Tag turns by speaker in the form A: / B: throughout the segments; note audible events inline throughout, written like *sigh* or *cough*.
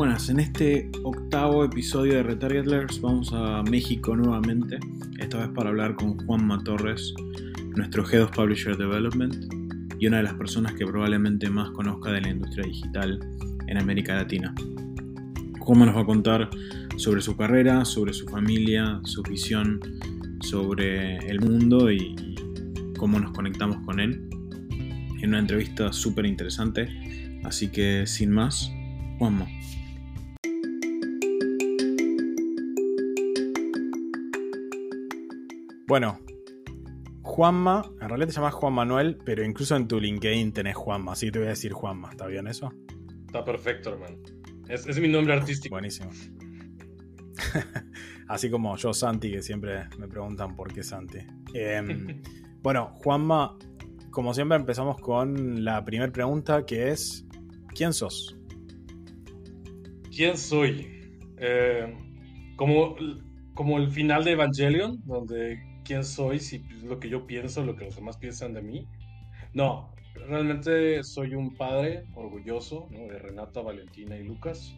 A: Buenas, en este octavo episodio de Retargetlers vamos a México nuevamente, esta vez para hablar con Juanma Torres, nuestro Head of Publisher Development y una de las personas que probablemente más conozca de la industria digital en América Latina. Juanma nos va a contar sobre su carrera, sobre su familia, su visión sobre el mundo y cómo nos conectamos con él en una entrevista súper interesante. Así que sin más, Juanma. Bueno, Juanma, en realidad te llamas Juan Manuel, pero incluso en tu LinkedIn tenés Juanma, así que te voy a decir Juanma, ¿está bien eso?
B: Está perfecto, hermano. Es, es mi nombre artístico.
A: Buenísimo. *laughs* así como yo, Santi, que siempre me preguntan por qué Santi. Em, *laughs* bueno, Juanma, como siempre empezamos con la primera pregunta que es, ¿quién sos?
B: ¿Quién soy? Eh, como, como el final de Evangelion, donde quién soy, si lo que yo pienso, lo que los demás piensan de mí. No, realmente soy un padre orgulloso de Renata, Valentina y Lucas,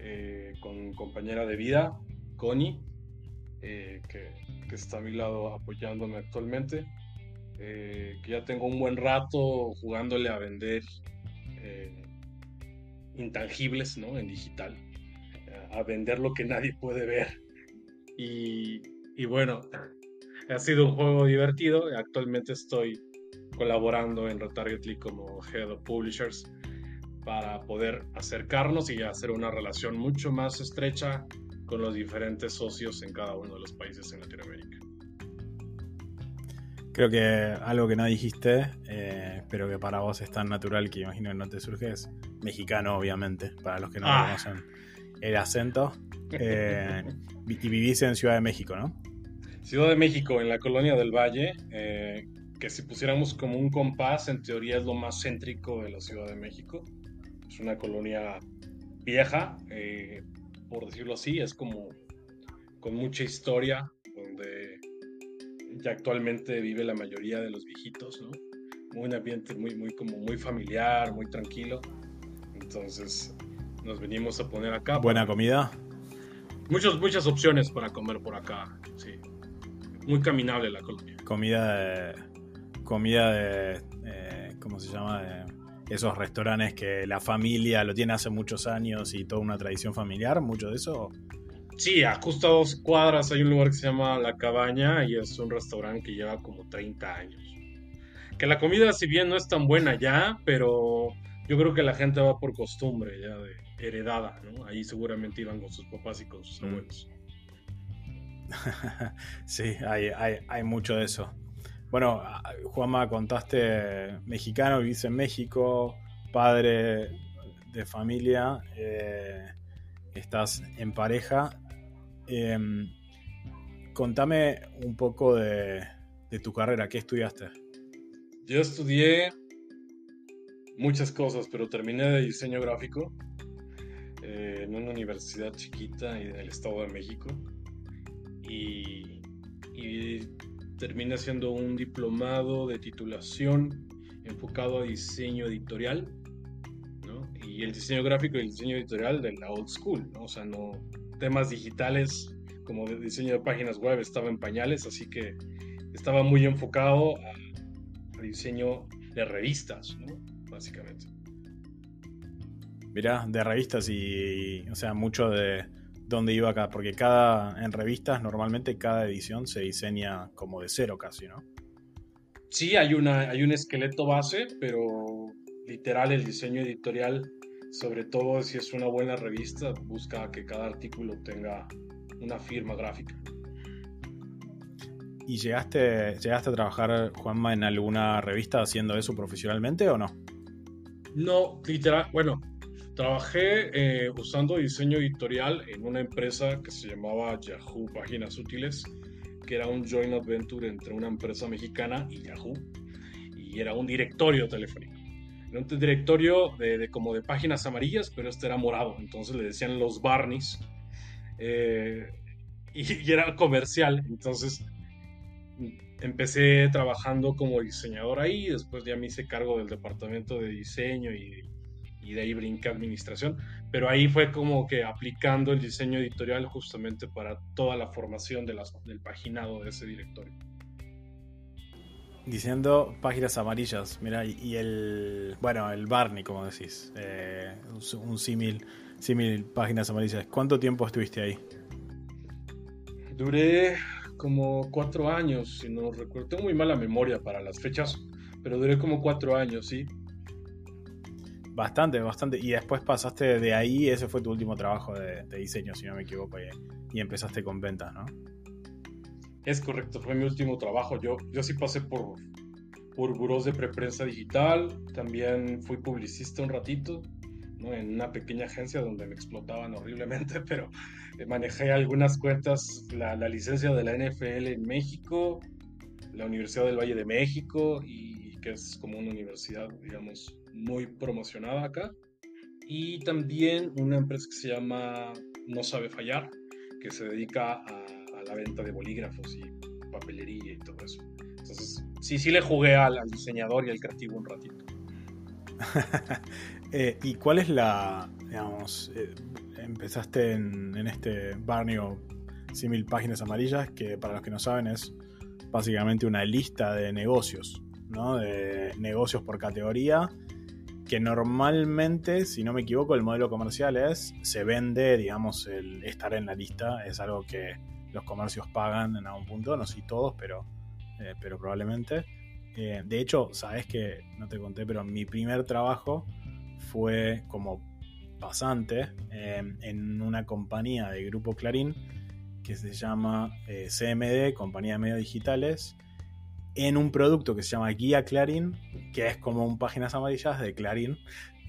B: eh, con compañera de vida, Connie, eh, que, que, está a mi lado apoyándome actualmente, eh, que ya tengo un buen rato jugándole a vender intangibles ¿no? en digital, a vender lo que nadie puede ver. Y, y bueno, ha sido un juego divertido. Actualmente estoy colaborando en Retargetly como Head of Publishers para poder acercarnos y hacer una relación mucho más estrecha con los diferentes socios en cada uno de los países en Latinoamérica.
A: Creo que algo que no dijiste, eh, pero que para vos es tan natural que imagino que no te surge, es mexicano, obviamente, para los que no ah. conocen el acento. Eh, *laughs* y vivís en Ciudad de México, ¿no?
B: Ciudad de México, en la colonia del Valle, eh, que si pusiéramos como un compás, en teoría es lo más céntrico de la Ciudad de México. Es una colonia vieja, eh, por decirlo así, es como con mucha historia, donde ya actualmente vive la mayoría de los viejitos, ¿no? Muy un ambiente muy, muy, como muy familiar, muy tranquilo. Entonces nos venimos a poner acá.
A: Buena comida.
B: Muchas, muchas opciones para comer por acá, sí muy caminable la colonia.
A: Comida de. Comida de. Eh, ¿Cómo se llama? De esos restaurantes que la familia lo tiene hace muchos años y toda una tradición familiar, mucho de eso.
B: Sí, a justo a dos cuadras hay un lugar que se llama La Cabaña y es un restaurante que lleva como 30 años. Que la comida, si bien no es tan buena ya, pero yo creo que la gente va por costumbre ya de heredada, ¿no? Ahí seguramente iban con sus papás y con sus mm. *laughs*
A: sí, hay, mucho de eso. Bueno, Juanma, contaste mexicano, vivís en México, padre de familia, eh, estás en pareja. Em, contame un poco de, tu carrera, ¿qué estudiaste?
B: Yo estudié muchas cosas, pero terminé de diseño gráfico eh, en una universidad chiquita en el Estado de México y, y termina siendo un diplomado de titulación enfocado a diseño editorial, ¿no? Y el diseño gráfico y el diseño editorial de la old school, ¿no? O sea, no temas digitales como de diseño de páginas web estaba en pañales, así que estaba muy enfocado a, diseño de revistas, ¿no? Básicamente.
A: Mirá, de revistas y, o sea, mucho de dónde iba acá, porque cada, en revistas normalmente cada edición se diseña como de cero casi, ¿no?
B: Sí, hay, una, hay un esqueleto base, pero literal el diseño editorial, sobre todo si es una buena revista, busca que cada artículo tenga una firma gráfica.
A: ¿Y llegaste, llegaste a trabajar, Juanma, en alguna revista haciendo eso profesionalmente o no?
B: No, literal, bueno, Trabajé eh, usando diseño editorial en una empresa que se llamaba Yahoo Páginas Útiles, que era un joint adventure entre una empresa mexicana y Yahoo, y era un directorio telefónico. Era un directorio de, como de páginas amarillas, pero este era morado, entonces le decían los Barneys, eh, y, y era comercial, entonces empecé trabajando como diseñador ahí, después ya me hice cargo del departamento de diseño y y de ahí brinqué a administración, pero ahí fue como que aplicando el diseño editorial justamente para toda la formación de las, del paginado de ese directorio.
A: Diciendo páginas amarillas, mira, y el, bueno, el Barney, como decís, eh, un símil, símil páginas amarillas. ¿Cuánto tiempo estuviste ahí?
B: Duré como cuatro años, si no recuerdo. Tengo muy mala memoria para las fechas, pero duré como cuatro años, sí.
A: Bastante, bastante. Y después pasaste de ahí, ese fue tu último trabajo de, diseño, si no me equivoco, y, empezaste con ventas, ¿no?
B: Es correcto, fue mi último trabajo. Yo, yo sí pasé por, por de preprensa digital, también fui publicista un ratito, ¿no? en una pequeña agencia donde me explotaban horriblemente, *laughs* pero eh, manejé algunas cuentas, la, la, licencia de la NFL en México, la Universidad del Valle de México, y que es como una universidad, digamos, muy promocionada acá, y también una empresa que se llama No Sabe Fallar, que se dedica a la venta de bolígrafos y papelería y todo eso. Entonces, sí, sí le jugué al, diseñador y al creativo un ratito. *laughs*
A: Eh, ¿Y cuál es la, digamos, eh, empezaste en, este barrio mil páginas amarillas, que para los que no saben es básicamente una lista de negocios, ¿no? De negocios por categoría, que normalmente, si no me equivoco, el modelo comercial es, se vende, digamos, el estar en la lista, es algo que los comercios pagan en algún punto, no sé todos, pero, eh, pero probablemente. Eh, de hecho, sabes que no te conté, pero mi primer trabajo fue como pasante em, en una compañía de Grupo Clarín que se llama eh, CMD, Compañía de Medios Digitales, en un producto que se llama Guía Clarín, que es como un páginas amarillas de Clarín,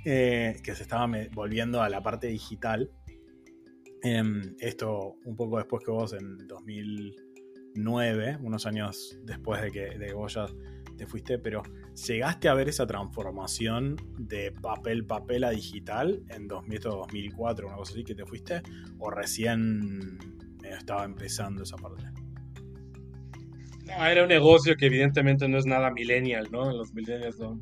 A: que se estaba volviendo a la parte digital Em, esto un poco después que vos en 2009, unos años después de que de vos ya te fuiste, pero ¿llegaste a ver esa transformación de papel papel a digital en 2004, una cosa así que te fuiste? ¿O recién estaba empezando esa parte?
B: No, era un negocio que evidentemente no es nada millennial, ¿no? Los millennials no,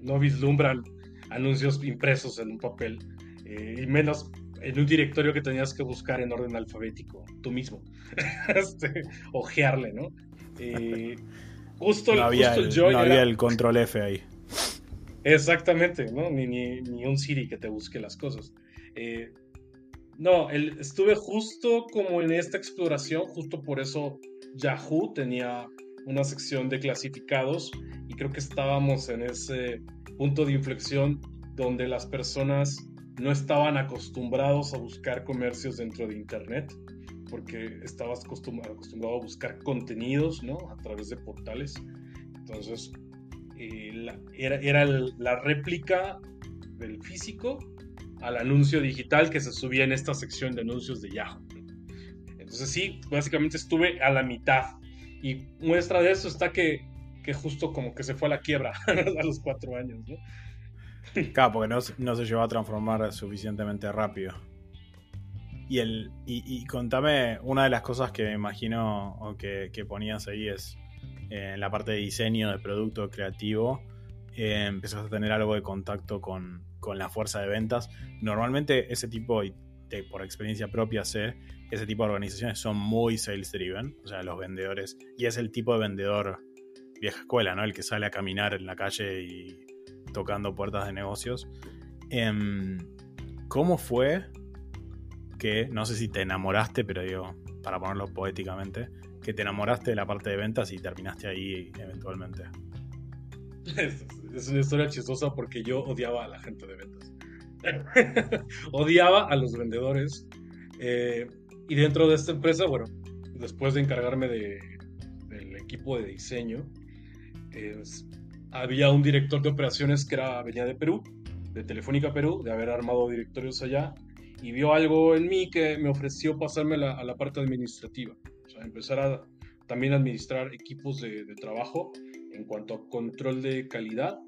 B: no, vislumbran anuncios impresos en un papel, eh, y menos en un directorio que tenías que buscar en orden alfabético, tú mismo, *laughs* este, ojearle, ¿no? Eh, justo,
A: no había, el, no había el control F ahí.
B: Exactamente, ¿no? Ni, ni, ni, un Siri que te busque las cosas. Eh, no, el, estuve justo como en esta exploración, justo por eso Yahoo tenía una sección de clasificados y creo que estábamos en ese punto de inflexión donde las personas no estaban acostumbrados a buscar comercios dentro de Internet, porque estabas acostumbrado, a buscar contenidos, ¿no? A través de portales. Entonces, eh, era, era la réplica del físico al anuncio digital que se subía en esta sección de anuncios de Yahoo. Entonces sí, básicamente estuve a la mitad. Y muestra de eso está que, que justo como que se fue a la quiebra *laughs* a los cuatro años, ¿no?
A: Claro, porque no, se llevó a transformar suficientemente rápido. Y, el, y, contame, una de las cosas que imagino o que, ponías ahí es eh, en la parte de diseño de producto creativo, eh, empezaste a tener algo de contacto con, la fuerza de ventas. Normalmente ese tipo, de, por experiencia propia sé, ese tipo de organizaciones son muy sales driven, o sea, los vendedores, y es el tipo de vendedor vieja escuela, ¿no? El que sale a caminar en la calle y tocando puertas de negocios. Em, ¿Cómo fue que, no sé si te enamoraste, pero digo, para ponerlo poéticamente, que te enamoraste de la parte de ventas y terminaste ahí eventualmente?
B: Es, una historia chistosa porque yo odiaba a la gente de ventas. *laughs* odiaba a los vendedores. Eh, y dentro de esta empresa, bueno, después de encargarme de, del equipo de diseño, es, había un director de operaciones que era, venía de Perú, de Telefónica Perú, de haber armado directorios allá, y vio algo en mí que me ofreció pasarme a la parte administrativa, o sea, empezar a también administrar equipos de, trabajo en cuanto a control de calidad,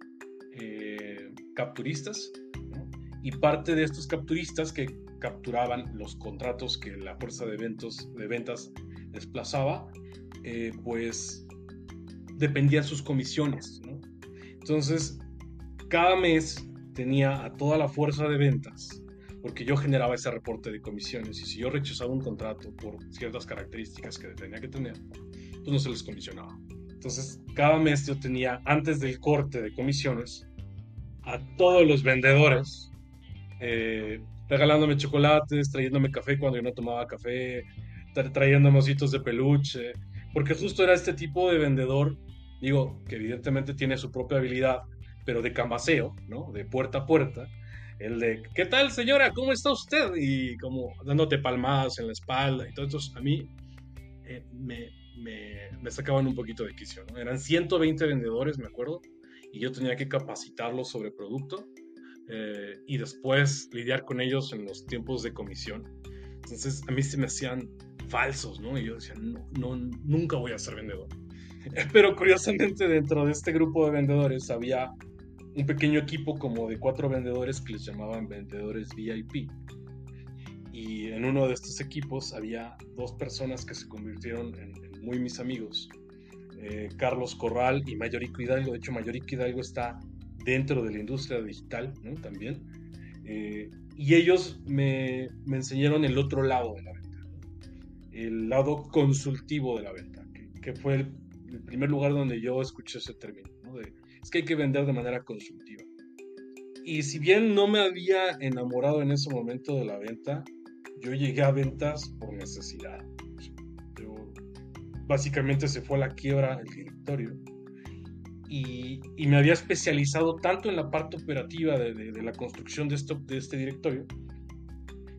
B: eh, capturistas, y parte de estos capturistas que capturaban los contratos que la fuerza de, eventos, de ventas desplazaba, eh, pues dependían sus comisiones, ¿no? Entonces, cada mes tenía a toda la fuerza de ventas, porque yo generaba ese reporte de comisiones y si yo rechazaba un contrato por ciertas características que tenía que tener, pues no se les comisionaba. Entonces, cada mes yo tenía, antes del corte de comisiones, a todos los vendedores eh, regalándome chocolates, trayéndome café cuando yo no tomaba café, trayéndome ositos de peluche, porque justo era este tipo de vendedor, digo, que evidentemente tiene su propia habilidad, pero de camaseo, ¿no? De puerta a puerta. El de, ¿qué tal señora? ¿Cómo está usted? Y como dándote palmadas en la espalda y todo eso, a mí eh, me, me, me, sacaban un poquito de quicio, ¿no? Eran 120 vendedores, me acuerdo, y yo tenía que capacitarlos sobre producto eh, y después lidiar con ellos en los tiempos de comisión. Entonces a mí se me hacían falsos, ¿no? Y yo decía, no, no, nunca voy a ser vendedor. *laughs* Pero curiosamente dentro de este grupo de vendedores había un pequeño equipo como de cuatro vendedores que les llamaban vendedores VIP. Y en uno de estos equipos había dos personas que se convirtieron en, muy mis amigos. Eh, Carlos Corral y Mayorico Hidalgo. De hecho, Mayorico Hidalgo está dentro de la industria digital ¿no? también. Eh, y ellos me, me, enseñaron el otro lado de la venta, el lado consultivo de la venta, que, que fue el, el, primer lugar donde yo escuché ese término. ¿no? De, es que hay que vender de manera consultiva. Y si bien no me había enamorado en ese momento de la venta, yo llegué a ventas por necesidad. Yo, básicamente se fue a la quiebra el directorio y, y, me había especializado tanto en la parte operativa de, de, de la construcción de, esto, de este directorio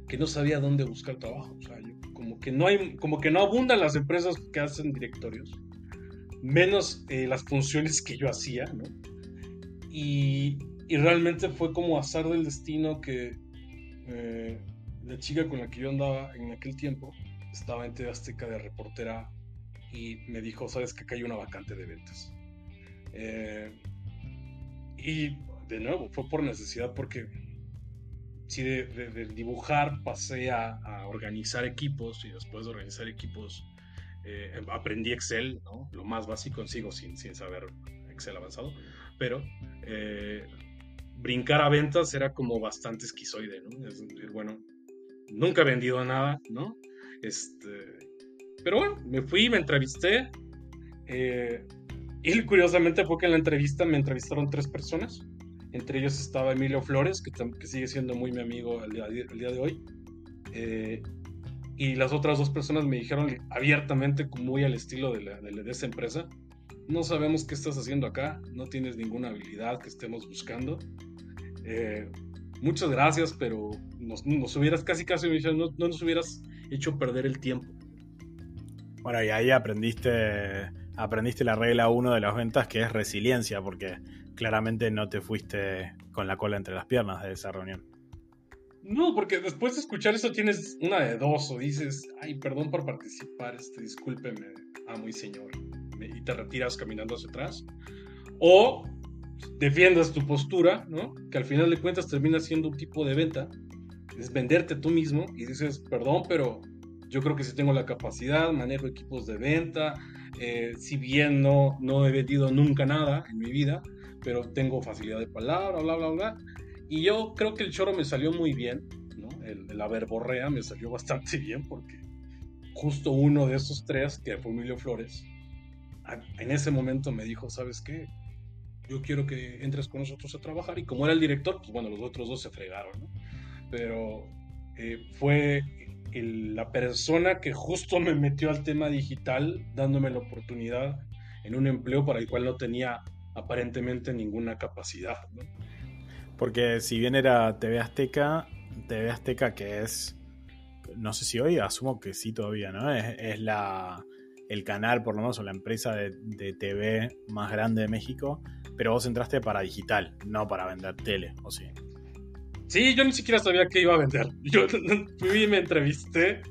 B: que no sabía dónde buscar trabajo. O sea, yo, como, que no hay, como que no abundan las empresas que hacen directorios, menos eh, las funciones que yo hacía, ¿no? Y, y, realmente fue como azar del destino que eh, la chica con la que yo andaba en aquel tiempo estaba en TV Azteca de reportera y me dijo, sabes que acá hay una vacante de ventas eh, y de nuevo, fue por necesidad porque si de, dibujar pasé a, organizar equipos y después de organizar equipos eh, aprendí Excel, ¿no? lo más básico, sigo sin, sin saber Excel avanzado, pero eh, brincar a ventas era como bastante esquizoide, ¿no? Bueno, nunca he vendido nada, ¿no? Este, pero bueno, me fui, me entrevisté. Eh, y curiosamente fue que en la entrevista me entrevistaron tres personas. Entre ellos estaba Emilio Flores, que, que sigue siendo muy mi amigo al día, al día de hoy. Eh, y las otras dos personas me dijeron abiertamente, muy al estilo de, de, esa empresa, no sabemos qué estás haciendo acá, no tienes ninguna habilidad que estemos buscando. Eh, muchas gracias, pero nos, nos, hubieras casi, casi, no, no nos hubieras hecho perder el tiempo.
A: Bueno, y ahí aprendiste aprendiste la regla 1 de las ventas, que es resiliencia, porque claramente no te fuiste con la cola entre las piernas de esa reunión.
B: No, porque después de escuchar eso tienes una de dos, o dices, ay, perdón por participar, este, discúlpeme, amo y señor, y te retiras caminando hacia atrás, o defiendas tu postura, ¿no? Que al final de cuentas termina siendo un tipo de venta, es venderte tú mismo y dices, perdón, pero yo creo que sí tengo la capacidad, manejo equipos de venta, eh, si bien no, no he vendido nunca nada en mi vida, pero tengo facilidad de palabra, bla, bla, bla. Y yo creo que el choro me salió muy bien, ¿no? El, la verborrea me salió bastante *laughs* bien porque justo uno de esos tres, que fue Emilio Flores, en ese momento me dijo, ¿sabes qué? Yo quiero que entres con nosotros a trabajar. Y como era el director, pues bueno, los otros dos se fregaron. Pero eh, fue la persona que justo me metió al tema digital, dándome la oportunidad en un empleo para el cual no tenía aparentemente ninguna capacidad. ¿no?
A: Porque si bien era TV Azteca, TV Azteca que es, no sé si hoy, asumo que sí todavía, ¿no? Es, es la, el canal, por lo menos, o la empresa de, de, TV más grande de México, pero vos entraste para digital, no para vender tele, ¿o sí?
B: Sí, yo ni siquiera sabía qué iba a vender. *laughs* Yo fui y me entrevisté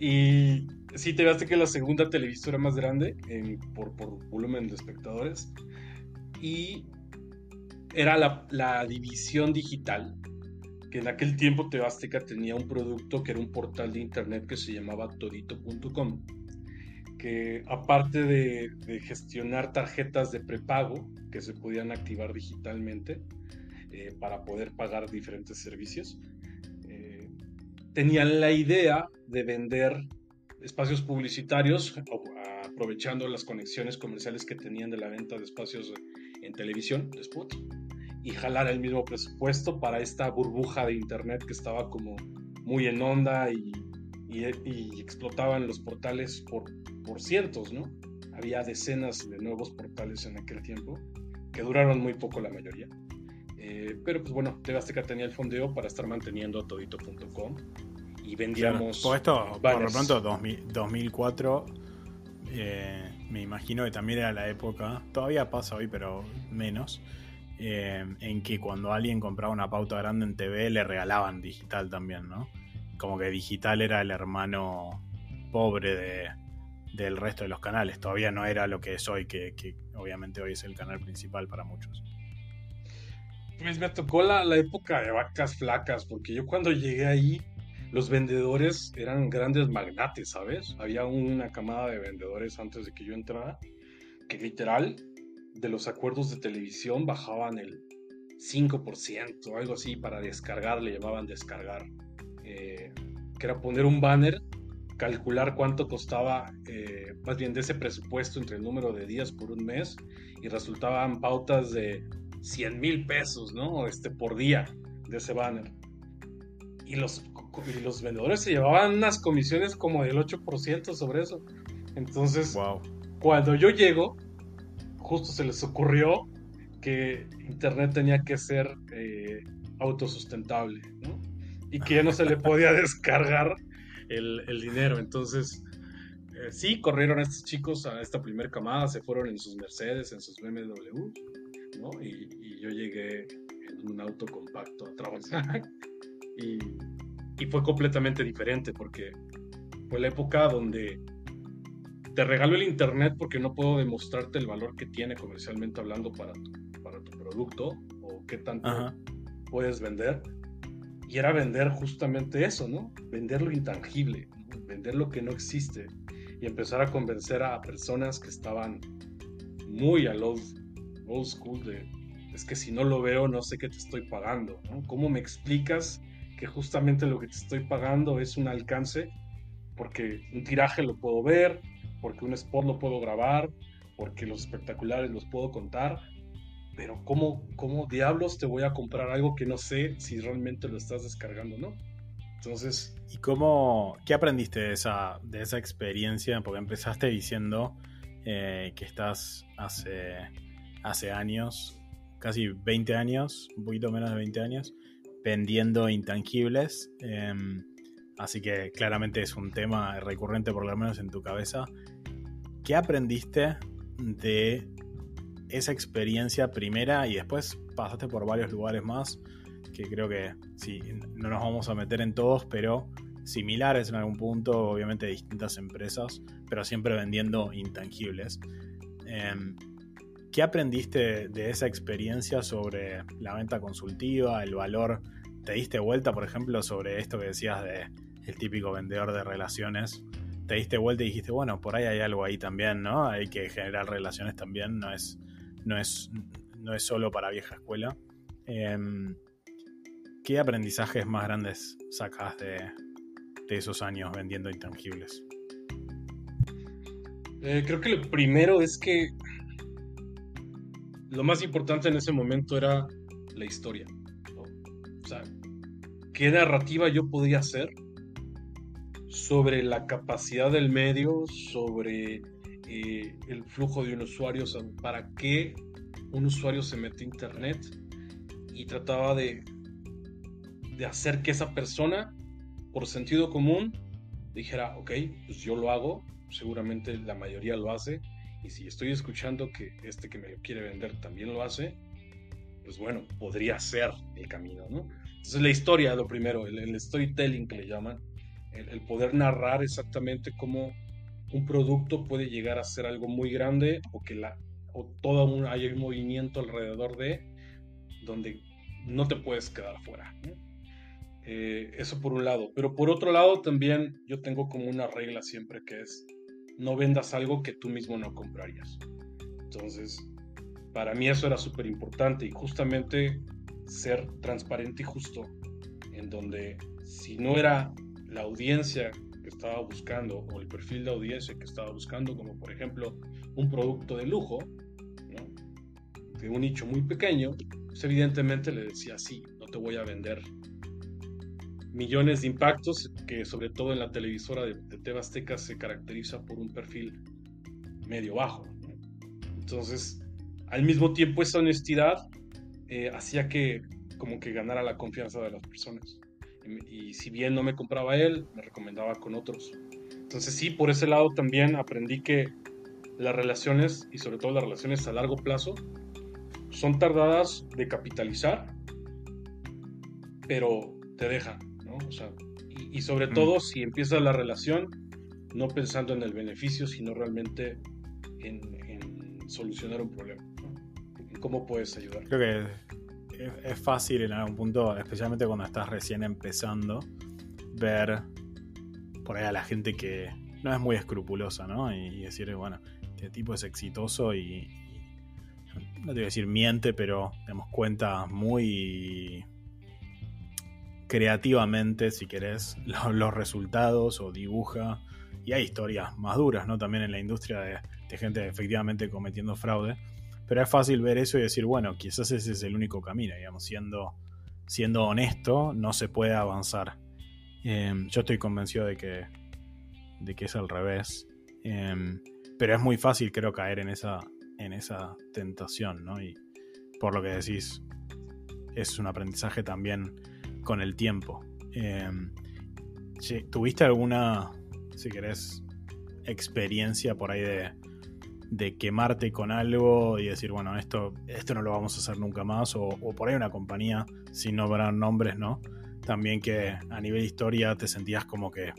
B: y sí, te viste que la segunda televisora más grande en, por, por, volumen de espectadores y era la, la, división digital que en aquel tiempo TV Azteca tenía un producto que era un portal de internet que se llamaba todito.com que aparte de, de gestionar tarjetas de prepago que se podían activar digitalmente eh, para poder pagar diferentes servicios. Eh, tenían la idea de vender espacios publicitarios, aprovechando las conexiones comerciales que tenían de la venta de espacios en televisión, de y jalar el mismo presupuesto para esta burbuja de internet que estaba como muy en onda y, y, explotaban los portales por, por cientos, ¿no? Había decenas de nuevos portales en aquel tiempo, que duraron muy poco la mayoría. Eh, pero pues bueno, TV Azteca tenía el fondeo para estar manteniendo todito.com y vendíamos.
A: Por esto, por lo pronto, 2004, eh, me imagino que también era la época, todavía pasa hoy, pero menos, eh, en que cuando alguien compraba una pauta grande en TV le regalaban digital también, ¿no? Como que digital era el hermano pobre de, del resto de los canales. Todavía no era lo que es hoy, que, obviamente hoy es el canal principal para muchos.
B: Pues me tocó la, la, época de vacas flacas, porque yo cuando llegué ahí los vendedores eran grandes magnates, ¿sabes? Había una camada de vendedores antes de que yo entrara que literal de los acuerdos de televisión bajaban el 5%, algo así, para descargar, le llamaban descargar. Eh, que era poner un banner, calcular cuánto costaba, eh, más bien de ese presupuesto entre el número de días por un mes, y resultaban pautas de 100 mil pesos, ¿no? Este, por día de ese banner. Y los y los vendedores se llevaban unas comisiones como del 8% sobre eso. Entonces, cuando yo llego, justo se les ocurrió que Internet tenía que ser eh, autosustentable, ¿no? Y que ya no se le podía *laughs* descargar el, dinero. Entonces, eh, sí, corrieron estos chicos a esta primera camada, se fueron en sus Mercedes, en sus BMW, ¿no? Y, y yo llegué en un auto compacto a trabajar. y y fue completamente diferente porque fue la época donde te regalo el internet porque no puedo demostrarte el valor que tiene comercialmente hablando para tu, para tu producto o qué tanto puedes vender. Y era vender justamente eso, ¿no? Vender lo intangible, vender lo que no existe y empezar a convencer a personas que estaban muy old, old school de es que si no lo veo no sé qué te estoy pagando, ¿no? ¿Cómo me explicas que justamente lo que te estoy pagando es un alcance, porque un tiraje lo puedo ver, porque un spot lo puedo grabar, porque los espectaculares los puedo contar, pero ¿cómo, cómo diablos te voy a comprar algo que no sé si realmente lo estás descargando no? Entonces...
A: ¿Y cómo, qué aprendiste de esa, de esa experiencia? Porque empezaste diciendo eh, que estás hace, hace años, casi 20 años, un poquito menos de 20 años, vendiendo intangibles. Em, así que claramente es un tema recurrente, por lo menos en tu cabeza. ¿Qué aprendiste de esa experiencia primera y después pasaste por varios lugares más? Que creo que sí, no nos vamos a meter en todos, pero similares en algún punto, obviamente distintas empresas, pero siempre vendiendo intangibles. Em, ¿Qué aprendiste de esa experiencia sobre la venta consultiva, el valor? ¿Te diste vuelta, por ejemplo, sobre esto que decías de el típico vendedor de relaciones? ¿Te diste vuelta y dijiste, bueno, por ahí hay algo ahí también, ¿no? Hay que generar relaciones también, no es, no es, no es solo para vieja escuela. Em, ¿Qué aprendizajes más grandes sacas de, esos años vendiendo intangibles?
B: Eh, creo que lo primero es que lo más importante en ese momento era la historia. O sea, ¿qué narrativa yo podía hacer sobre la capacidad del medio, sobre eh, el flujo de un usuario, para qué un usuario se mete a internet y trataba de, de hacer que esa persona, por sentido común, dijera, ok, pues yo lo hago, seguramente la mayoría lo hace, y si estoy escuchando que este que me lo quiere vender también lo hace, pues bueno, podría ser el camino, ¿no? Entonces la historia, lo primero, el, storytelling que le llaman, el, poder narrar exactamente cómo un producto puede llegar a ser algo muy grande o que la, o todo un, hay un movimiento alrededor de donde no te puedes quedar fuera. Eh, eso por un lado. Pero por otro lado también yo tengo como una regla siempre que es no vendas algo que tú mismo no comprarías. Entonces, para mí eso era súper importante y justamente ser transparente y justo, en donde si no era la audiencia que estaba buscando o el perfil de audiencia que estaba buscando, como por ejemplo un producto de lujo, de un nicho muy pequeño, pues evidentemente le decía, sí, no te voy a vender millones de impactos, que sobre todo en la televisora de, de Tebasteca se caracteriza por un perfil medio bajo. Entonces, al mismo tiempo esa honestidad eh, hacía que como que ganara la confianza de las personas. Y, si bien no me compraba él, me recomendaba con otros. Entonces sí, por ese lado también aprendí que las relaciones, y sobre todo las relaciones a largo plazo, son tardadas de capitalizar, pero te dejan, ¿no? O sea, y, sobre mm. todo si empieza la relación no pensando en el beneficio, sino realmente en, solucionar un problema. ¿Cómo puedes ayudar?
A: Creo que es, fácil en algún punto, especialmente cuando estás recién empezando, ver por ahí a la gente que no es muy escrupulosa, ¿no? Y, decir, bueno, este tipo es exitoso y, no te voy a decir miente, pero damos cuenta muy creativamente, si querés, los, resultados o dibuja. Y hay historias más duras, ¿no? También en la industria de, gente efectivamente cometiendo fraude. Pero es fácil ver eso y decir, bueno, quizás ese es el único camino, digamos, siendo, siendo honesto, no se puede avanzar. Em, yo estoy convencido de que, de que es al revés. Em, pero es muy fácil, creo, caer en esa, en esa tentación, ¿no? Y por lo que decís, es un aprendizaje también con el tiempo. Em, ¿Tuviste alguna, si querés, experiencia por ahí de, quemarte con algo y decir, bueno, esto, esto no lo vamos a hacer nunca más, o, por ahí una compañía, sin nombrar nombres, ¿no? También que a nivel historia te sentías como que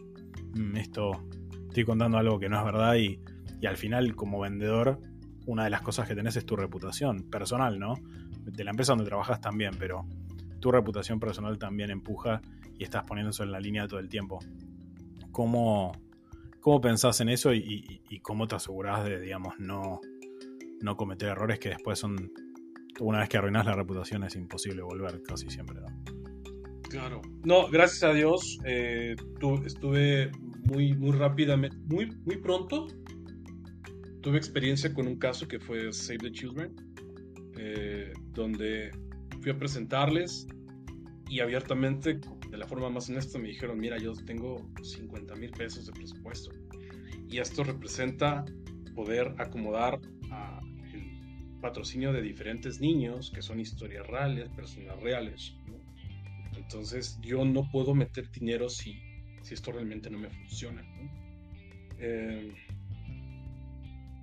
A: mm, esto, estoy contando algo que no es verdad y, y al final como vendedor, una de las cosas que tenés es tu reputación personal, ¿no? De la empresa donde trabajas también, pero tu reputación personal también empuja y estás poniéndose en la línea todo el tiempo. ¿Cómo, ¿Cómo pensás en eso y, cómo te asegurás de, digamos, no, no cometer errores que después son, una vez que arruinas la reputación es imposible volver casi siempre.
B: Claro. No, gracias a Dios eh, estuve muy, muy rápidamente, muy, muy pronto, tuve experiencia con un caso que fue Save the Children, eh, donde fui a presentarles y abiertamente de la forma más honesta me dijeron, mira, yo tengo 50 mil pesos de presupuesto y esto representa poder acomodar a el patrocinio de diferentes niños que son historias reales, personas reales. Entonces yo no puedo meter dinero si, si esto realmente no me funciona. Eh,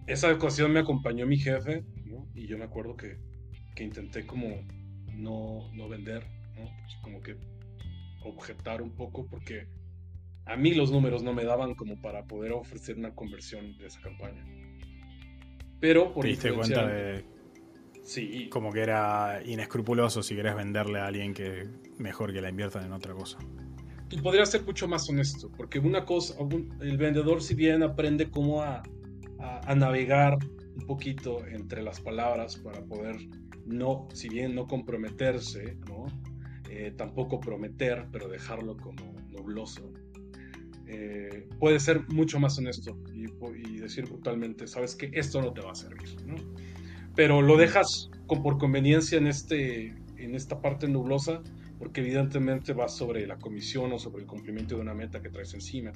B: esa ocasión me acompañó mi jefe y yo me acuerdo que, que intenté como no, no vender, pues como que objetar un poco porque a mí los números no me daban como para poder ofrecer una conversión de esa campaña. Pero por
A: ¿Te diste cuenta de sí. como que era inescrupuloso si querés venderle a alguien que mejor que la inviertan en otra cosa?
B: Tú podrías ser mucho más honesto, porque una cosa, el vendedor si bien aprende cómo a, a, navegar un poquito entre las palabras para poder no, si bien no comprometerse, ¿no? Eh, tampoco prometer, pero dejarlo como nubloso. Eh, puede ser mucho más honesto y, decir brutalmente, sabes que esto no te va a servir, Pero lo dejas con, por conveniencia en, este, en esta parte nublosa, porque evidentemente va sobre la comisión o sobre el cumplimiento de una meta que traes encima.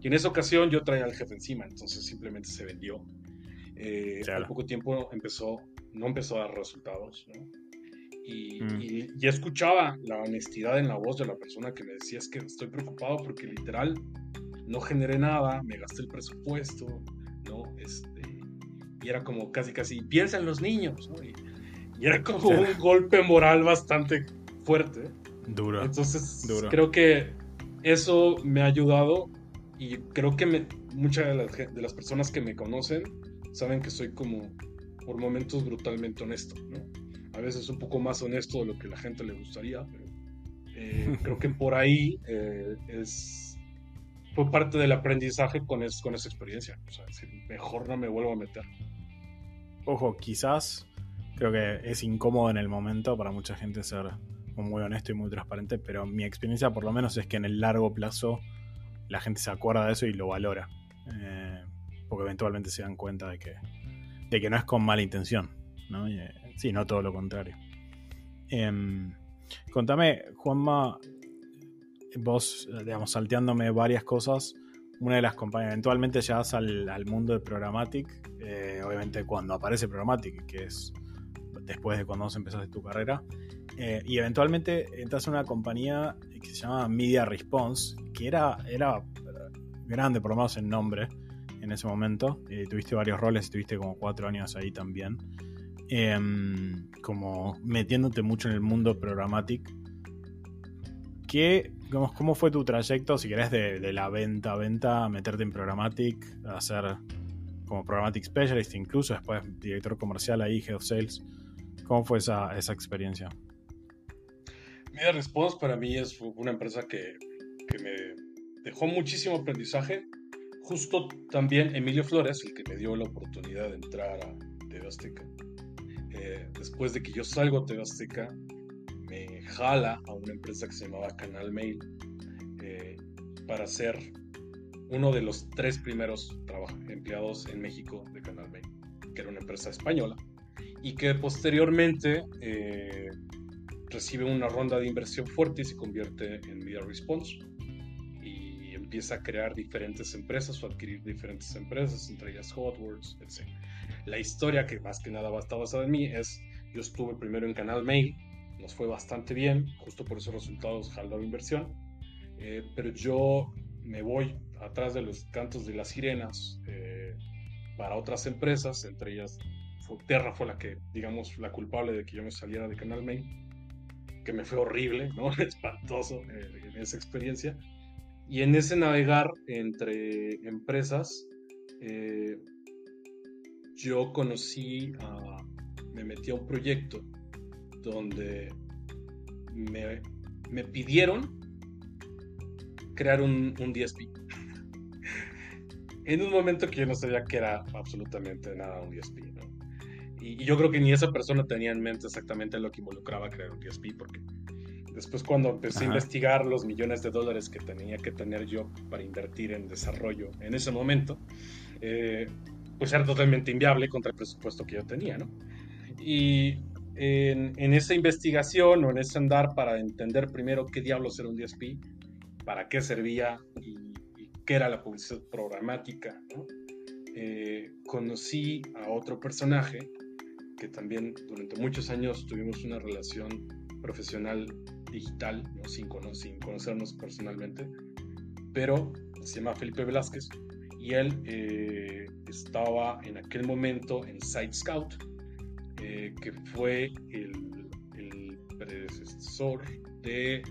B: Y en esa ocasión yo traía al jefe encima, entonces simplemente se vendió. Eh, Al poco tiempo empezó, no empezó a dar resultados. ¿no? Mm. Y, ya escuchaba la honestidad en la voz de la persona que me decía es que estoy preocupado porque literal no generé nada, me gasté el presupuesto, ¿no? Este, y era como casi, casi, piensa en los niños, ¿no? Y, era como un golpe moral bastante fuerte.
A: Duro.
B: Entonces, creo que eso me ha ayudado y creo que muchas de las, de las personas que me conocen saben que soy como por momentos brutalmente honesto, ¿no? a veces un poco más honesto de lo que la gente le gustaría, pero eh, *laughs* creo que por ahí eh, es, fue parte del aprendizaje con, con esa experiencia. O sea, mejor no me vuelvo a meter.
A: Ojo, quizás, Creo que es incómodo en el momento para mucha gente ser muy honesto y muy transparente, pero mi experiencia por lo menos es que en el largo plazo la gente se acuerda de eso y lo valora. Eh, porque eventualmente se dan cuenta de que, de que no es con mala intención, ¿no? Eh, sino todo lo contrario. Em, contame, Juanma, vos, digamos, salteándome varias cosas, una de las compañías, eventualmente llegas al, mundo de Programmatic, eh, obviamente cuando aparece Programmatic, que es después de cuando vos empezaste tu carrera, eh, y eventualmente entras a una compañía que se llama Media Response, que era, era grande, por lo menos en nombre, en ese momento. Eh, tuviste varios roles, estuviste como cuatro años ahí también. Em, como metiéndote mucho en el mundo programático ¿Qué, digamos, ¿Cómo fue tu trayecto, si querés, de, la venta a venta, meterte en Programmatic, hacer como Programmatic Specialist, incluso después director comercial ahí, Head of Sales? ¿Cómo fue esa, esa experiencia?
B: Media Response para mí es una empresa que, que me dejó muchísimo aprendizaje. Justo también Emilio Flores, el que me dio la oportunidad de entrar a TV Azteca, eh, después de que yo salgo a TV Azteca, me jala a una empresa que se llamaba Canal Mail eh, para ser uno de los tres primeros empleados en México de Canal Mail, que era una empresa española, y que posteriormente eh, recibe una ronda de inversión fuerte y se convierte en Media Response empieza a crear diferentes empresas o adquirir diferentes empresas, entre ellas Hotwords, etc. La historia que más que nada está basada en mí es, yo estuve primero en Canal Mail, nos fue bastante bien, justo por esos resultados jaló inversión, eh, pero yo me voy atrás de los cantos de las sirenas eh, para otras empresas, entre ellas Terra fue la que, digamos, la culpable de que yo me saliera de Canal Mail, que me fue horrible, ¿no? *laughs* Espantoso eh, en esa experiencia. Y en ese navegar entre empresas, yo conocí me metí a un proyecto donde me, me pidieron crear un, un, DSP. *laughs* en un momento que yo no sabía que era absolutamente nada un DSP, ¿no? y, yo creo que ni esa persona tenía en mente exactamente lo que involucraba crear un DSP, porque después cuando empecé a investigar los millones de dólares que tenía que tener yo para invertir en desarrollo en ese momento, eh, pues era totalmente inviable contra el presupuesto que yo tenía, ¿no? Y en, esa investigación o en ese andar para entender primero qué diablos era un DSP, para qué servía y, qué era la publicidad programática, eh, conocí a otro personaje que también durante muchos años tuvimos una relación profesional digital, sin, sin conocernos personalmente, pero se llama Felipe Velázquez y él eh, estaba en aquel momento en Site Scout, eh, que fue el, predecesor de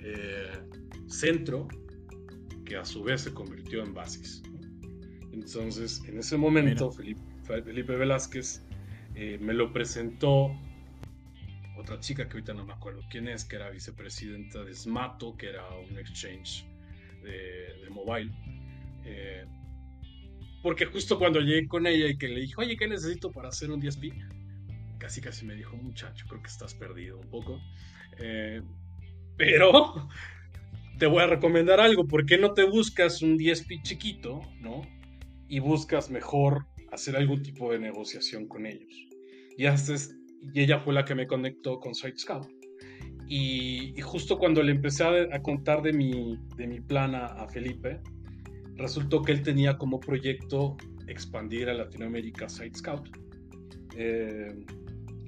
B: eh, Centro, que a su vez se convirtió en Basis. Entonces, en ese momento, Felipe, Velázquez me lo presentó otra chica que ahorita no me acuerdo quién es, que era vicepresidenta de Smato, que era un exchange de, de mobile. Eh, porque justo cuando llegué con ella y que le dije, oye, ¿qué necesito para hacer un DSP? Casi casi me dijo, muchacho, creo que estás perdido un poco. Eh, pero *laughs* te voy a recomendar algo, ¿por qué no te buscas un DSP chiquito, no? Y buscas mejor hacer algún tipo de negociación con ellos. Y, haces, y ella fue la que me conectó con Site Scout. Y, justo cuando le empecé a, contar de mi, de mi plan a Felipe, resultó que él tenía como proyecto expandir a Latinoamérica Site Scout. Eh,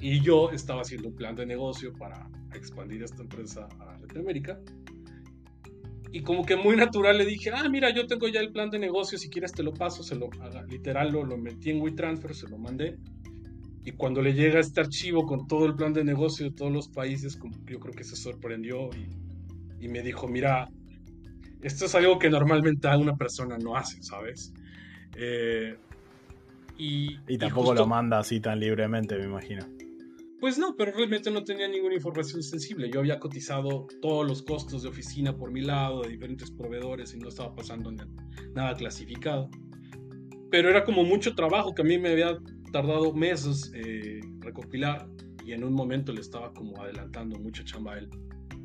B: y yo estaba haciendo un plan de negocio para expandir esta empresa a Latinoamérica. Y como que muy natural le dije, ah, mira, yo tengo ya el plan de negocio, si quieres te lo paso, se lo, literal lo, lo metí en WeTransfer, se lo mandé. Y cuando le llega este archivo con todo el plan de negocio de todos los países, yo creo que se sorprendió y, y me dijo, mira, esto es algo que normalmente una persona no hace, ¿sabes?
A: Eh, y, tampoco lo manda así tan libremente, me imagino.
B: Pues no, pero realmente no tenía ninguna información sensible. Yo había cotizado todos los costos de oficina por mi lado, de diferentes proveedores, y no estaba pasando nada clasificado. Pero era como mucho trabajo que a mí me había tardado meses eh, recopilar y en un momento le estaba como adelantando mucha chamba a él.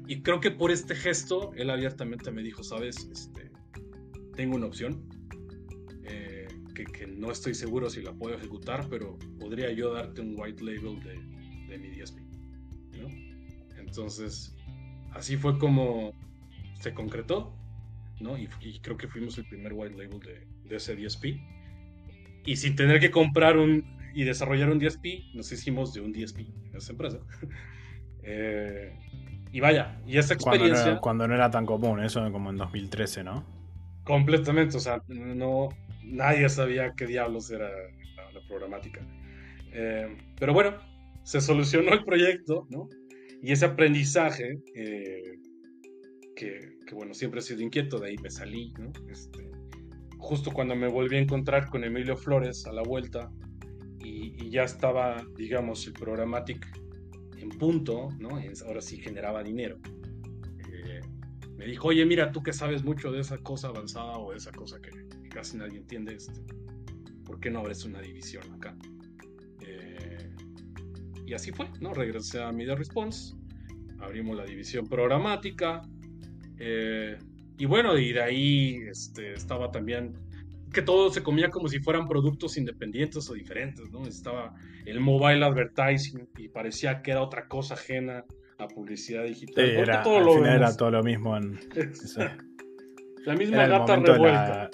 B: Y creo que por este gesto, él abiertamente me dijo, sabes, este, tengo una opción, eh, que, que, no estoy seguro si la puedo ejecutar, pero podría yo darte un white label de, de mi DSP. ¿no? Entonces, así fue como se concretó, ¿no? Y, y, creo que fuimos el primer white label de, de ese DSP. Y sin tener que comprar un y desarrollar un DSP, nos hicimos de un DSP en esa empresa. *laughs* eh, y vaya, y esa experiencia...
A: Cuando no, era, cuando no, era, tan común, eso como en 2013, ¿no?
B: Completamente, o sea, no, nadie sabía qué diablos era la, la programática. Eh, pero bueno, se solucionó el proyecto, ¿no? Y ese aprendizaje, eh, que, que, bueno, siempre he sido inquieto, de ahí me salí, ¿no? Este, justo cuando me volví a encontrar con Emilio Flores a la vuelta y, ya estaba, digamos, el Programatic en punto, ¿no? Ahora sí generaba dinero. Eh, me dijo, oye, mira, tú que sabes mucho de esa cosa avanzada o de esa cosa que, que casi nadie entiende, este, ¿por qué no abres una división acá? Eh, y así fue, ¿no? Regresé a Media Response, abrimos la división programática, eh, y bueno, y de ahí este, estaba también que todo se comía como si fueran productos independientes o diferentes, ¿no? Estaba el mobile advertising y parecía que era otra cosa ajena a publicidad digital.
A: Sí, era, todo al lo final era todo lo mismo. En. *laughs*
B: La misma era gata revuelta.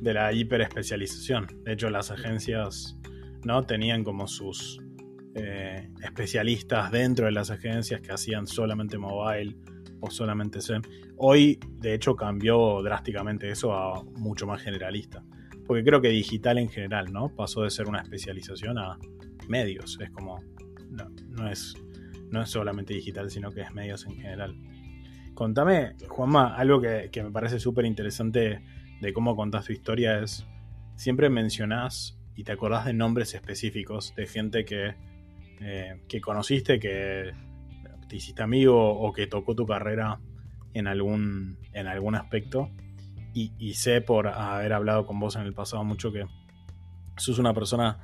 A: De la, la hiperespecialización. De hecho, las agencias no tenían como sus eh, especialistas dentro de las agencias que hacían solamente mobile o solamente SEM. Hoy, de hecho, cambió drásticamente eso a mucho más generalista. Porque creo que digital en general, ¿no? Pasó de ser una especialización a medios. Es como. No, no es, no es solamente digital, sino que es medios en general. Contame, Juanma, algo que, que me parece súper interesante de cómo contás tu historia es. Siempre mencionás y te acordás de nombres específicos de gente que, eh, que conociste, que te hiciste amigo o que tocó tu carrera en algún, en algún aspecto. Y, sé por haber hablado con vos en el pasado mucho que sos una persona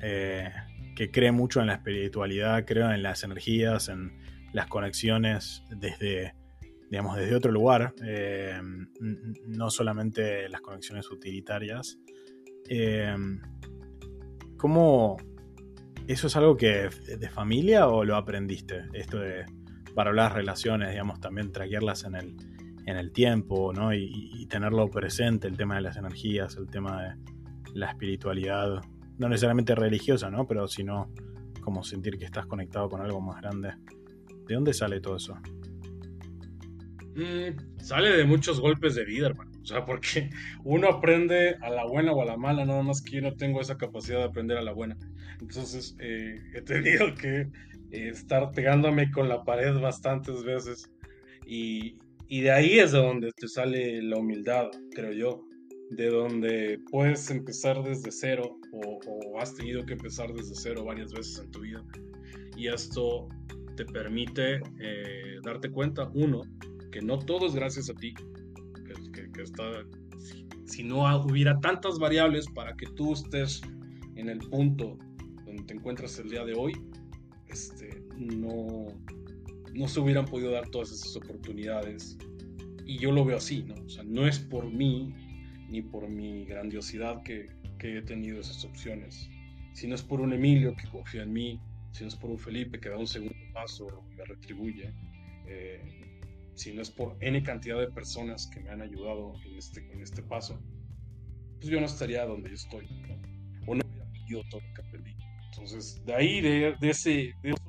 A: eh, que cree mucho en la espiritualidad, creo en las energías, en las conexiones desde, digamos, desde otro lugar, eh, no solamente las conexiones utilitarias. Eh, ¿Cómo, ¿Eso es algo que de familia o lo aprendiste? Esto de para hablar relaciones, digamos, también traquearlas en el, en el tiempo, ¿no? Y, y, tenerlo presente, el tema de las energías, el tema de la espiritualidad, no necesariamente religiosa, ¿no? Pero sino como sentir que estás conectado con algo más grande. ¿De dónde sale todo eso?
B: Mm, sale de muchos golpes de vida, hermano. O sea, porque *laughs* uno aprende a la buena o a la mala, nada más que yo no tengo esa capacidad de aprender a la buena. Entonces, eh, *laughs* he tenido que eh, estar pegándome con la pared bastantes veces. Y, y, de ahí es de donde te sale la humildad, creo yo. De donde puedes empezar desde cero o, has tenido que empezar desde cero varias veces en tu vida. Y esto te permite eh, darte cuenta, uno, que no todo es gracias a ti, que, está, si, no hubiera tantas variables para que tú estés en el punto donde te encuentras el día de hoy, este, no, no se hubieran podido dar todas esas oportunidades. Y yo lo veo así, ¿no? O sea, no es por mí ni por mi grandiosidad que, que he tenido esas opciones, sino es por un Emilio que confía en mí, si no es por un Felipe que da un segundo paso y me retribuye, eh, si no es por N cantidad de personas que me han ayudado en este, en este paso, pues yo no estaría donde yo estoy, ¿no? o no hubiera aprendido todo lo que aprendí. Entonces, de ahí, de, ese, de esos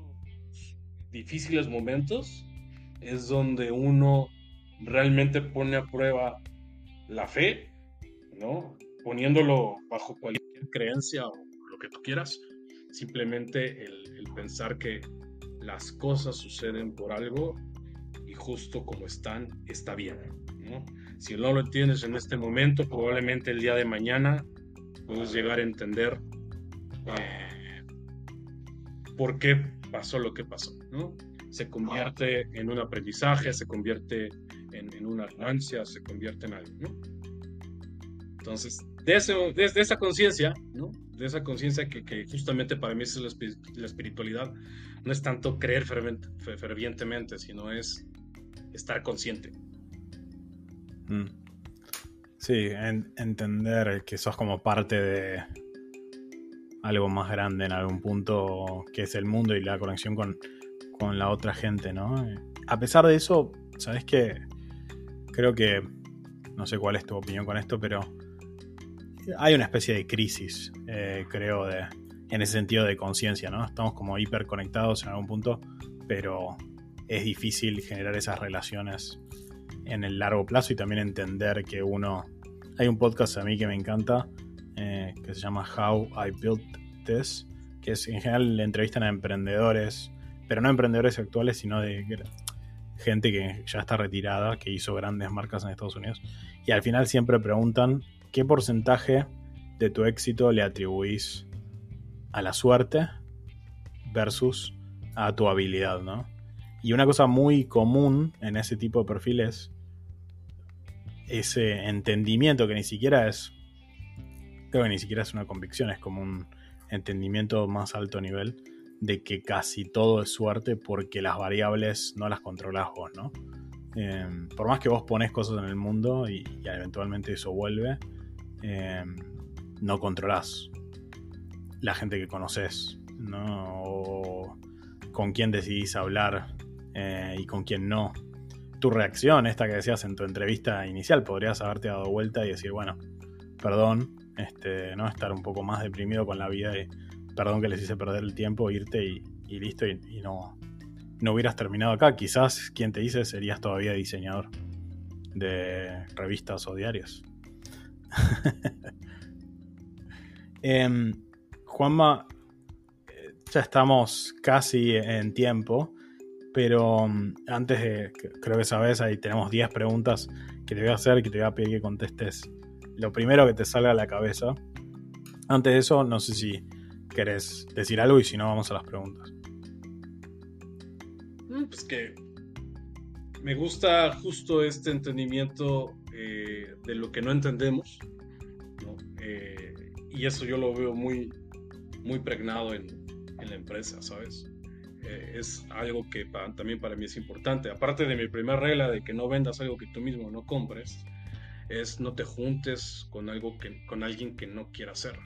B: difíciles momentos, es donde uno realmente pone a prueba la fe, ¿no? Poniéndolo bajo cualquier creencia o lo que tú quieras, simplemente el, el pensar que las cosas suceden por algo y justo como están, está bien. ¿no? Si no lo entiendes en este momento, probablemente el día de mañana puedes llegar a entender eh, por qué pasó lo que pasó. ¿no? Se convierte en un aprendizaje, se convierte en, una ansia, se convierte en algo. ¿no? Entonces, desde de, esa conciencia, ¿no? de esa conciencia que, justamente para mí es la, espiritualidad. No es tanto creer fervientemente, sino es estar consciente.
A: Mm. Sí, entender que sos como parte de algo más grande en algún punto, que es el mundo y la conexión con, con la otra gente, ¿no? A pesar de eso, ¿sabes qué? Creo que, no sé cuál es tu opinión con esto, pero hay una especie de crisis, eh, creo, de, en ese sentido de conciencia, ¿no? Estamos como hiperconectados en algún punto, pero es difícil generar esas relaciones en el largo plazo y también entender que uno... Hay un podcast a mí que me encanta, eh, que se llama How I Built This, que es en general le entrevistan a emprendedores, pero no emprendedores actuales, sino de gente que ya está retirada, que hizo grandes marcas en Estados Unidos. Y al final siempre preguntan ¿qué porcentaje de tu éxito le atribuís a la suerte versus a tu habilidad, ¿no? Y una cosa muy común en ese tipo de perfiles ese entendimiento que ni siquiera es, creo que ni siquiera es una convicción, es como un entendimiento más alto nivel de que casi todo es suerte porque las variables no las controlas vos, ¿no? Eh, por más que vos pones cosas en el mundo y eventualmente eso vuelve, Em, no controlas la gente que conoces, ¿no? O con quién decidís hablar eh, y con quién no. Tu reacción, esta que decías en tu entrevista inicial, podrías haberte dado vuelta y decir, bueno, perdón, este, ¿no? Estar un poco más deprimido con la vida y perdón que les hice perder el tiempo, irte y, listo, y, no, no hubieras terminado acá. Quizás quien te dice serías todavía diseñador de revistas o diarios. *laughs* Em, Juanma, ya estamos casi en tiempo, pero mm, antes de, creo que sabes, ahí tenemos 10 preguntas que te voy a hacer que te voy a pedir que contestes lo primero que te salga a la cabeza. Antes de eso, no sé si querés decir algo y si no, vamos a las preguntas.
B: Pues que me gusta justo este entendimiento eh, de lo que no entendemos. Eh, y eso yo lo veo muy, muy pregnado en, en la empresa, ¿sabes? Eh, es algo que también para mí es importante. Aparte de mi primera regla de que no vendas algo que tú mismo no compres, es no te juntes con, algo que, con alguien que no quiera hacer.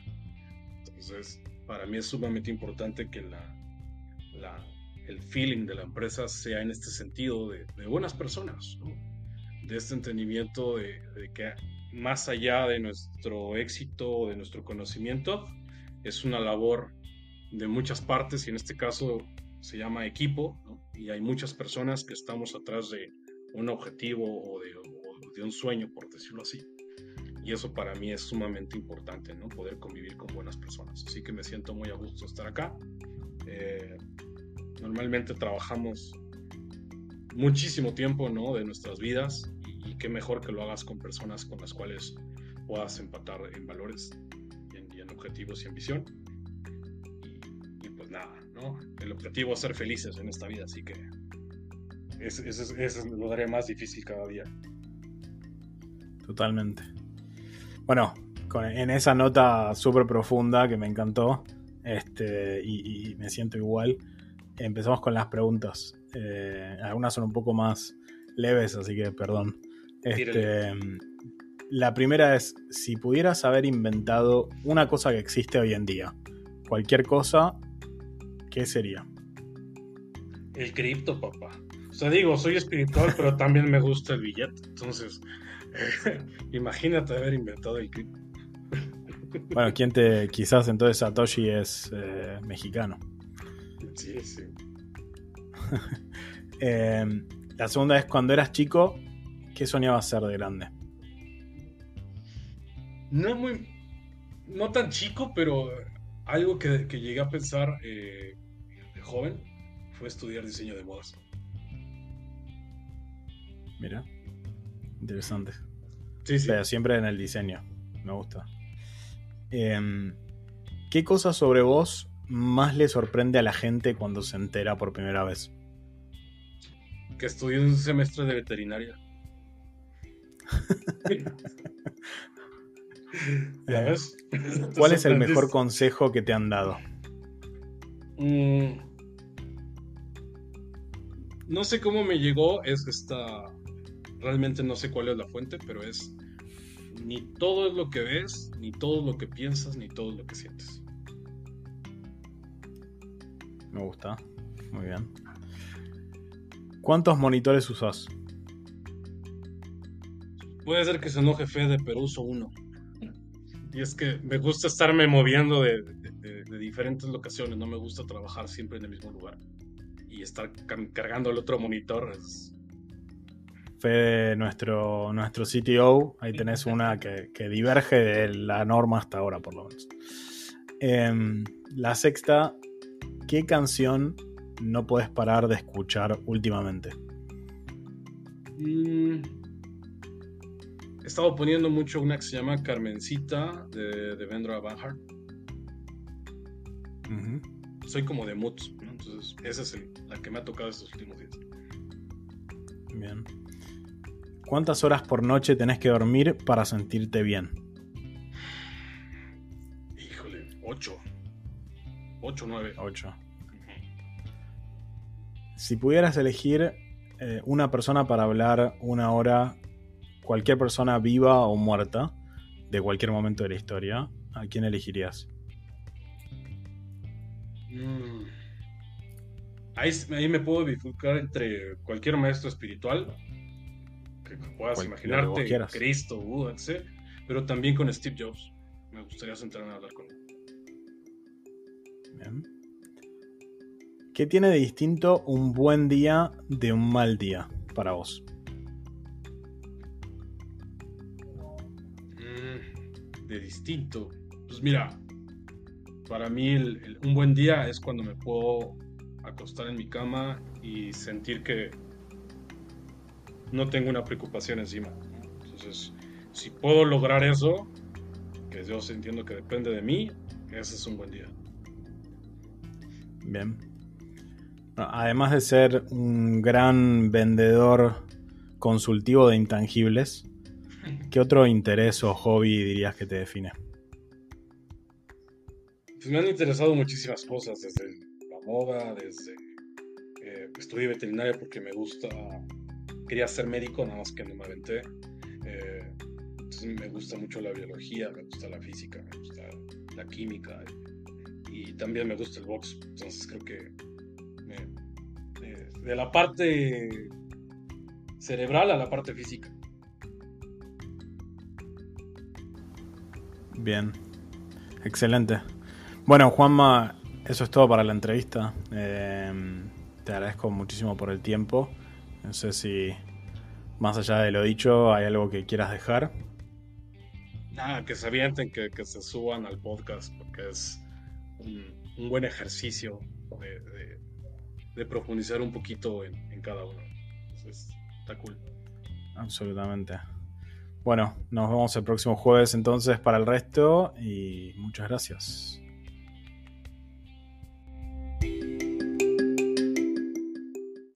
B: Entonces, para mí es sumamente importante que la, la, el feeling de la empresa sea en este sentido de, de buenas personas, de este entendimiento de, que más allá de nuestro éxito, de nuestro conocimiento, es una labor de muchas partes y en este caso se llama equipo y hay muchas personas que estamos atrás de un objetivo o de, un sueño, por decirlo así. Y eso para mí es sumamente importante, ¿no? Poder convivir con buenas personas. Así que me siento muy a gusto estar acá. Eh, normalmente trabajamos muchísimo tiempo, ¿no? De nuestras vidas y qué mejor que lo hagas con personas con las cuales puedas empatar en valores y en, objetivos y ambición. Y, pues nada, ¿no? El objetivo es ser felices en esta vida, así que ese es, lo daré más difícil cada día.
A: Totalmente. Bueno, en esa nota súper profunda que me encantó, este, y, me siento igual, empezamos con las preguntas. Eh, algunas son un poco más leves, así que perdón. Este, la primera es, si pudieras haber inventado una cosa que existe hoy en día, cualquier cosa, ¿qué sería?
B: El cripto, papá. O sea, digo, soy espiritual, pero también me gusta el billete. Entonces, *laughs* imagínate haber inventado el cripto.
A: bueno, ¿quién te. Quizás entonces Satoshi es eh, mexicano.
B: Sí, sí. *laughs*
A: Em, la segunda es cuando eras chico, ¿Qué soñabas ser de grande?
B: No muy. No tan chico, pero algo que, llegué a pensar eh, de joven fue estudiar diseño de modas.
A: Mira, interesante.
B: Sí, sí.
A: Pero siempre en el diseño, me gusta. Em, ¿Qué cosa sobre vos más le sorprende a la gente cuando se entera por primera vez?
B: Que estudié un semestre de veterinaria. *laughs* ¿Ya ves?
A: ¿Cuál es el mejor consejo que te han dado?
B: Mm. no sé cómo me llegó, es esta... Realmente no sé cuál es la fuente, pero es... Ni todo es lo que ves, ni todo es lo que piensas, ni todo es lo que sientes.
A: Me gusta. Muy bien. ¿Cuántos monitores usas?
B: Puede ser que se enoje Fede, pero uso uno. Y es que me gusta estarme moviendo de, diferentes locaciones, no me gusta trabajar siempre en el mismo lugar. Y estar cargando el otro monitor es...
A: Fede, nuestro, nuestro CTO, ahí tenés una que, diverge de la norma hasta ahora, por lo menos. Em, la sexta, ¿qué canción no puedes parar de escuchar últimamente?
B: Mm, he estado poniendo mucho una que se llama Carmencita de, de Vendra Van Hart. Soy como de moods, entonces esa es la que me ha tocado estos últimos días.
A: Bien. ¿Cuántas horas por noche tenés que dormir para sentirte bien?
B: Híjole, ocho. Ocho, nueve.
A: Ocho. Si pudieras elegir eh, una persona para hablar una hora, cualquier persona viva o muerta, de cualquier momento de la historia, ¿a quién elegirías?
B: Mm. Ahí, me puedo bifurcar entre cualquier maestro espiritual que puedas imaginarte, Cristo, Buda, etc. Pero también con Steve Jobs. Me gustaría sentarme a hablar con él.
A: Bien. ¿Qué tiene de distinto un buen día de un mal día para vos?
B: Mm, de distinto. Pues mira, para mí un buen día es cuando me puedo acostar en mi cama y sentir que no tengo una preocupación encima. Entonces, si puedo lograr eso, que yo entiendo que depende de mí, ese es un buen día.
A: Bien. Además de ser un gran vendedor consultivo de intangibles, *laughs* ¿qué otro interés o hobby dirías que te define?
B: Pues me han interesado muchísimas cosas, desde la moda, desde eh, estudié veterinaria porque me gusta, quería ser médico, nada más que no me aventé. Eh, entonces me gusta mucho la biología, me gusta la física, me gusta la química y, también me gusta el box. Entonces creo que de, la parte cerebral a la parte física.
A: Bien, excelente. Bueno, Juanma, eso es todo para la entrevista. Em, te agradezco muchísimo por el tiempo. No sé si, más allá de lo dicho, hay algo que quieras dejar.
B: Nada, que se avienten, que, se suban al podcast, porque es un, buen ejercicio de, de profundizar un poquito en, cada uno. Entonces, está cool.
A: Absolutamente. Bueno, nos vemos el próximo jueves entonces para el resto y muchas gracias.